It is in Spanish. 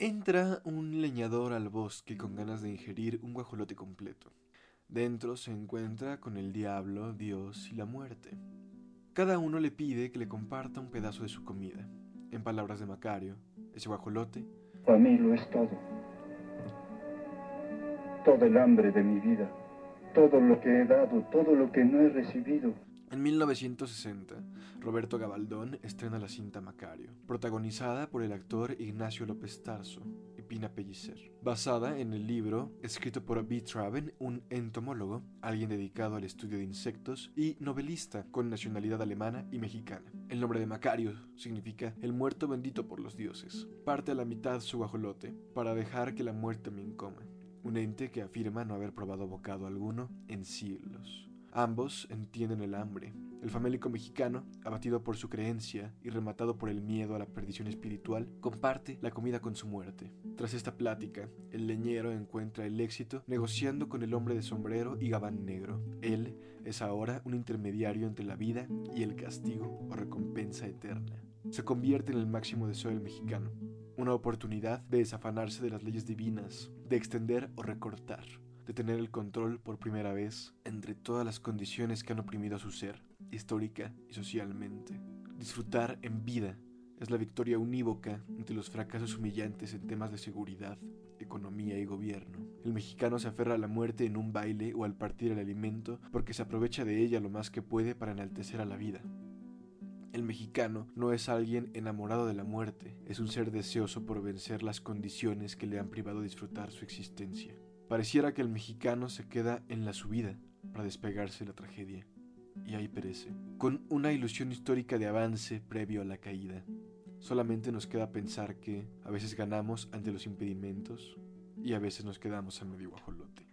Entra un leñador al bosque con ganas de ingerir un guajolote completo. Dentro se encuentra con el diablo, Dios y la muerte. Cada uno le pide que le comparta un pedazo de su comida. En palabras de Macario, ese guajolote Para mí lo es todo. Todo el hambre de mi vida. Todo lo que he dado, todo lo que no he recibido. En 1960, Roberto Gabaldón estrena la cinta Macario, protagonizada por el actor Ignacio López Tarso y Pina Pellicer, basada en el libro escrito por B. Traven, un entomólogo, alguien dedicado al estudio de insectos y novelista con nacionalidad alemana y mexicana. El nombre de Macario significa el muerto bendito por los dioses. Parte a la mitad su guajolote para dejar que la muerte también coma. Un ente que afirma no haber probado bocado alguno en siglos. Ambos entienden el hambre. El famélico mexicano, abatido por su creencia y rematado por el miedo a la perdición espiritual, comparte la comida con su muerte. Tras esta plática, el leñero encuentra el éxito negociando con el hombre de sombrero y gabán negro. Él es ahora un intermediario entre la vida y el castigo o recompensa eterna. Se convierte en el máximo deseo del mexicano, una oportunidad de desafanarse de las leyes divinas, de extender o recortar de tener el control por primera vez entre todas las condiciones que han oprimido a su ser, histórica y socialmente. Disfrutar en vida es la victoria unívoca ante los fracasos humillantes en temas de seguridad, economía y gobierno. El mexicano se aferra a la muerte en un baile o al partir el alimento porque se aprovecha de ella lo más que puede para enaltecer a la vida. El mexicano no es alguien enamorado de la muerte, es un ser deseoso por vencer las condiciones que le han privado de disfrutar su existencia. Pareciera que el mexicano se queda en la subida para despegarse de la tragedia, y ahí perece, con una ilusión histórica de avance previo a la caída. Solamente nos queda pensar que a veces ganamos ante los impedimentos y a veces nos quedamos a medio guajolote.